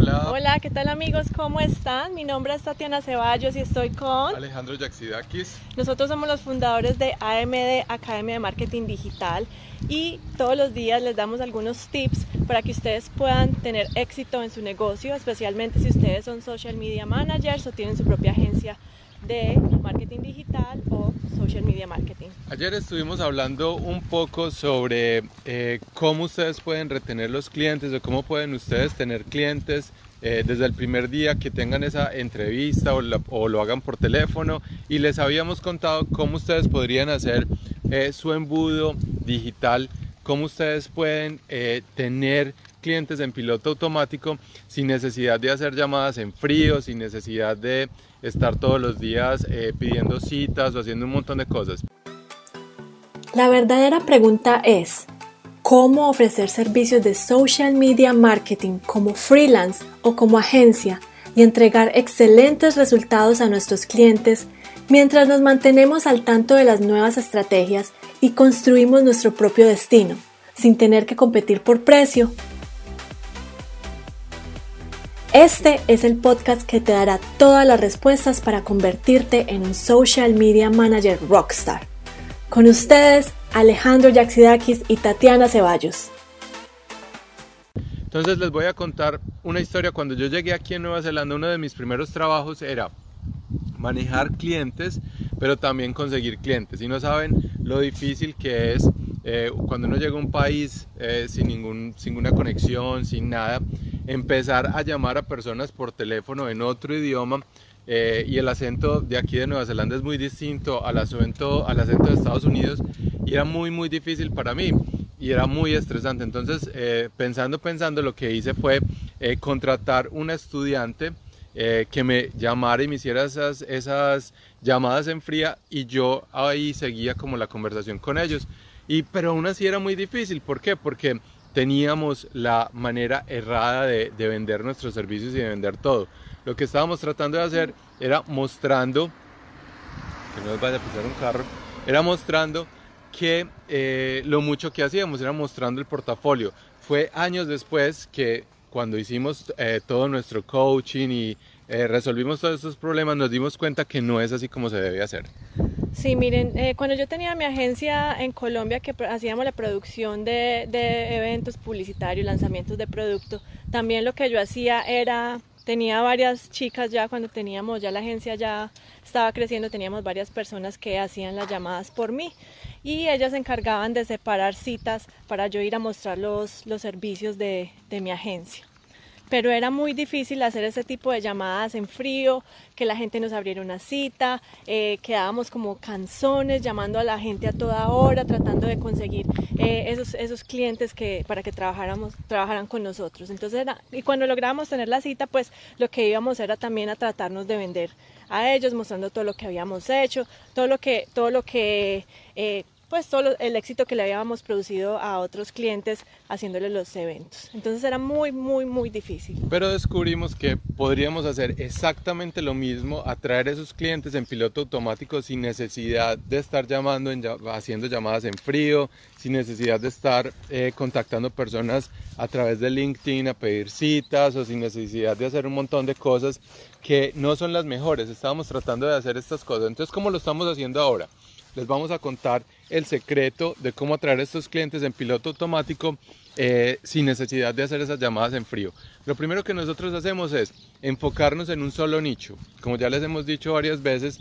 Hola. Hola, ¿qué tal amigos? ¿Cómo están? Mi nombre es Tatiana Ceballos y estoy con Alejandro Yaxidakis. Nosotros somos los fundadores de AMD, Academia de Marketing Digital, y todos los días les damos algunos tips para que ustedes puedan tener éxito en su negocio, especialmente si ustedes son social media managers o tienen su propia agencia de marketing digital o social media marketing. Ayer estuvimos hablando un poco sobre eh, cómo ustedes pueden retener los clientes o cómo pueden ustedes tener clientes eh, desde el primer día que tengan esa entrevista o, lo hagan por teléfono y les habíamos contado cómo ustedes podrían hacer eh, su embudo digital, cómo ustedes pueden tener clientes en piloto automático sin necesidad de hacer llamadas en frío, sin necesidad de estar todos los días eh, pidiendo citas o haciendo un montón de cosas. La verdadera pregunta es, ¿cómo ofrecer servicios de social media marketing como freelance o como agencia y entregar excelentes resultados a nuestros clientes mientras nos mantenemos al tanto de las nuevas estrategias y construimos nuestro propio destino, sin tener que competir por precio este es el podcast que te dará todas las respuestas para convertirte en un social media manager rockstar. Con ustedes, Alejandro Yaxidakis y Tatiana Ceballos. Entonces les voy a contar una historia. Cuando yo llegué aquí en Nueva Zelanda, uno de mis primeros trabajos era manejar clientes, pero también conseguir clientes. Y no saben lo difícil que es eh, cuando uno llega a un país eh, sin, ningún, ninguna conexión, sin nada, empezar a llamar a personas por teléfono en otro idioma eh, y el acento de aquí de Nueva Zelanda es muy distinto al acento, al acento de Estados Unidos y era muy muy difícil para mí y era muy estresante. Entonces, pensando, pensando, lo que hice fue contratar una estudiante que me llamara y me hiciera esas, esas llamadas en fría y yo ahí seguía como la conversación con ellos. Y, pero aún así era muy difícil. ¿Por qué? Porque teníamos la manera errada de, vender nuestros servicios y de vender todo. Lo que estábamos tratando de hacer era mostrando, que no nos vaya a pisar un carro, era mostrando que eh, lo mucho que hacíamos era mostrando el portafolio. Fue años después que cuando hicimos eh, todo nuestro coaching y eh, resolvimos todos estos problemas, nos dimos cuenta que no es así como se debe hacer. Sí, miren, eh, cuando yo tenía mi agencia en Colombia que hacíamos la producción de, eventos publicitarios, lanzamientos de producto, también lo que yo hacía era, tenía varias chicas ya cuando teníamos, ya la agencia ya estaba creciendo, teníamos varias personas que hacían las llamadas por mí y ellas se encargaban de separar citas para yo ir a mostrar los, los servicios de mi agencia pero era muy difícil hacer ese tipo de llamadas en frío, que la gente nos abriera una cita, eh, quedábamos como canzones llamando a la gente a toda hora, tratando de conseguir eh, esos, esos clientes que, para que trabajáramos, trabajaran con nosotros. Entonces, y cuando lográbamos tener la cita, pues lo que íbamos era también a tratarnos de vender a ellos, mostrando todo lo que habíamos hecho, todo lo que, todo lo que eh, pues todo el éxito que le habíamos producido a otros clientes haciéndole los eventos. Entonces era muy, muy, muy difícil. Pero descubrimos que podríamos hacer exactamente lo mismo, atraer a esos clientes en piloto automático sin necesidad de estar llamando, haciendo llamadas en frío, sin necesidad de estar eh, contactando personas a través de LinkedIn a pedir citas o sin necesidad de hacer un montón de cosas que no son las mejores. Estábamos tratando de hacer estas cosas. Entonces, ¿cómo lo estamos haciendo ahora? Les vamos a contar el secreto de cómo atraer a estos clientes en piloto automático eh, sin necesidad de hacer esas llamadas en frío. Lo primero que nosotros hacemos es enfocarnos en un solo nicho. Como ya les hemos dicho varias veces,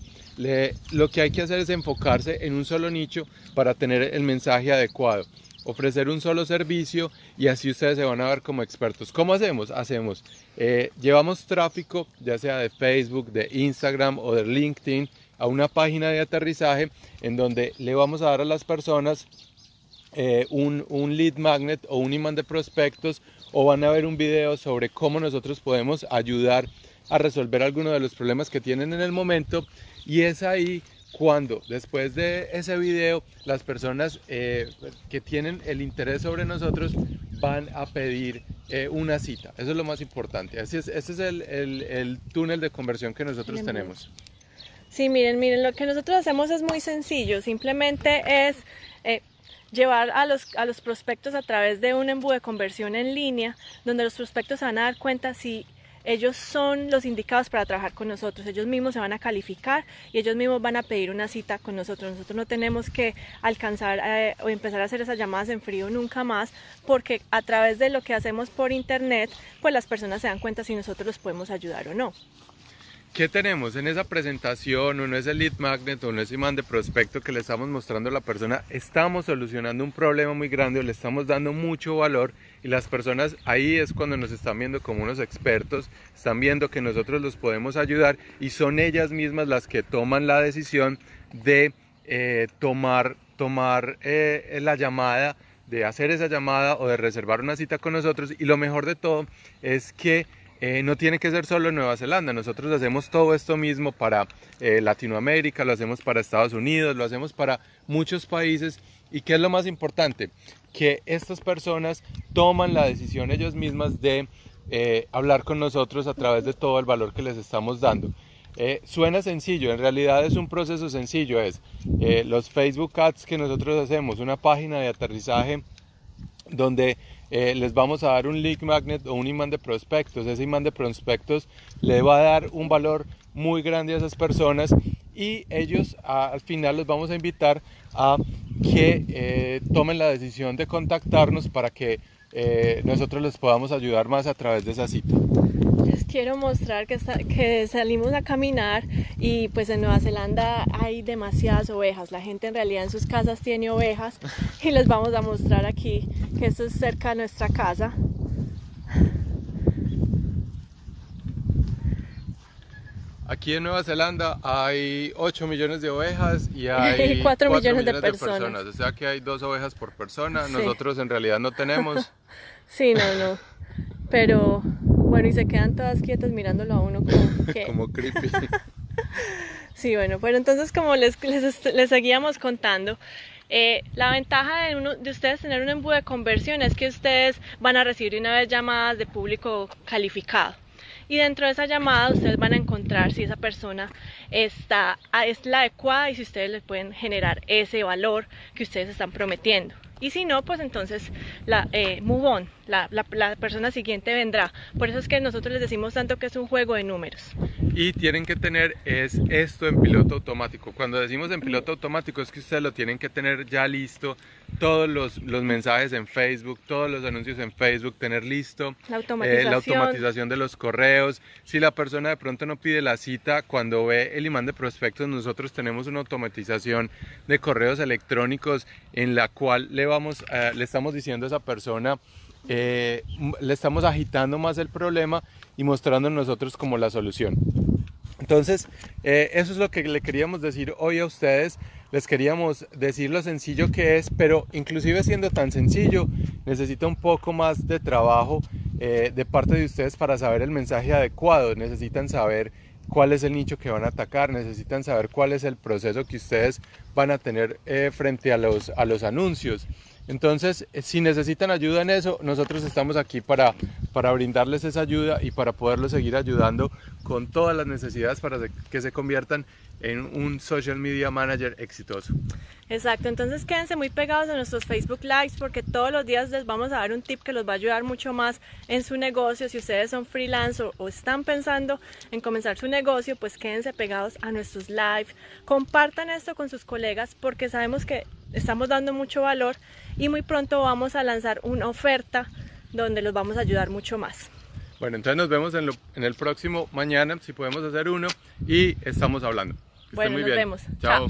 lo que hay que hacer es enfocarse en un solo nicho para tener el mensaje adecuado ofrecer un solo servicio y así ustedes se van a ver como expertos. ¿Cómo hacemos? Hacemos, eh, llevamos tráfico, ya sea de Facebook, de Instagram o de LinkedIn, a una página de aterrizaje en donde le vamos a dar a las personas eh, un, un, lead magnet o un imán de prospectos o van a ver un video sobre cómo nosotros podemos ayudar a resolver algunos de los problemas que tienen en el momento y es ahí cuando después de ese video las personas eh, que tienen el interés sobre nosotros van a pedir eh, una cita. Eso es lo más importante. Así es, ese es el, el, el túnel de conversión que nosotros tenemos. Sí, miren, miren, lo que nosotros hacemos es muy sencillo, simplemente es, eh, llevar a los, a los prospectos a través de un embudo de conversión en línea, donde los prospectos se van a dar cuenta si ellos son los indicados para trabajar con nosotros, ellos mismos se van a calificar y ellos mismos van a pedir una cita con nosotros. Nosotros no tenemos que alcanzar eh, o empezar a hacer esas llamadas en frío nunca más, porque a través de lo que hacemos por internet, pues las personas se dan cuenta si nosotros los podemos ayudar o no. ¿Qué tenemos en esa presentación? Uno es el lead magnet, uno es imán de prospecto que le estamos mostrando a la persona. Estamos solucionando un problema muy grande, le estamos dando mucho valor y las personas ahí es cuando nos están viendo como unos expertos, están viendo que nosotros los podemos ayudar y son ellas mismas las que toman la decisión de eh, tomar, tomar eh, la llamada, de hacer esa llamada o de reservar una cita con nosotros. Y lo mejor de todo es que eh, no tiene que ser solo en Nueva Zelanda, nosotros hacemos todo esto mismo para eh, Latinoamérica, lo hacemos para Estados Unidos, lo hacemos para muchos países. Y qué es lo más importante, que estas personas toman la decisión ellos mismas de eh, hablar con nosotros a través de todo el valor que les estamos dando. suena sencillo, en realidad es un proceso sencillo, es los Facebook Ads que nosotros hacemos, una página de aterrizaje donde eh, les vamos a dar un lead magnet o un imán de prospectos. Ese imán de prospectos le va a dar un valor muy grande a esas personas y ellos al final los vamos a invitar a que eh, tomen la decisión de contactarnos para que eh, nosotros les podamos ayudar más a través de esa cita quiero mostrar que, que salimos a caminar y pues en Nueva Zelanda hay demasiadas ovejas. La gente en realidad en sus casas tiene ovejas y les vamos a mostrar aquí que esto es cerca de nuestra casa. Aquí en Nueva Zelanda hay 8 millones de ovejas y hay 4, millones, de, personas. O sea que hay dos ovejas por persona. Nosotros en realidad no tenemos. sí, no, no. Pero bueno, y se quedan todas quietas mirándolo a uno como creepy. sí, bueno, pero entonces como les, les, seguíamos contando, eh, la ventaja de, uno, de ustedes tener un embudo de conversión es que ustedes van a recibir una vez llamadas de público calificado. Y dentro de esa llamada ustedes van a encontrar si esa persona está, es la adecuada y si ustedes le pueden generar ese valor que ustedes están prometiendo. Y si no, pues entonces la eh, move on, la, la, persona siguiente vendrá. Por eso es que nosotros les decimos tanto que es un juego de números. Y tienen que tener es esto en piloto automático. Cuando decimos en piloto automático es que ustedes lo tienen que tener ya listo, todos los, los mensajes en Facebook, todos los anuncios en Facebook, tener listo la automatización. Eh, la automatización de los correos. Si la persona de pronto no pide la cita, cuando ve el imán de prospectos, nosotros tenemos una automatización de correos electrónicos en la cual le vamos, eh, le estamos diciendo a esa persona, eh, le estamos agitando más el problema y mostrando nosotros como la solución. Entonces, eh, eso es lo que le queríamos decir hoy a ustedes. Les queríamos decir lo sencillo que es, pero inclusive siendo tan sencillo, necesita un poco más de trabajo de parte de ustedes para saber el mensaje adecuado. Necesitan saber cuál es el nicho que van a atacar, necesitan saber cuál es el proceso que ustedes van a tener frente a los, a los anuncios. Entonces, eh, si necesitan ayuda en eso, nosotros estamos aquí para, para brindarles esa ayuda y para poderlos seguir ayudando con todas las necesidades para que se conviertan en un social media manager exitoso. Exacto, entonces quédense muy pegados a nuestros Facebook Lives porque todos los días les vamos a dar un tip que los va a ayudar mucho más en su negocio. Si ustedes son freelance o, están pensando en comenzar su negocio, pues quédense pegados a nuestros live. Compartan esto con sus colegas porque sabemos que estamos dando mucho valor y muy pronto vamos a lanzar una oferta donde los vamos a ayudar mucho más. Bueno, entonces nos vemos en, en el próximo mañana, si podemos hacer uno, y estamos hablando. bueno, nos vemos. Chao.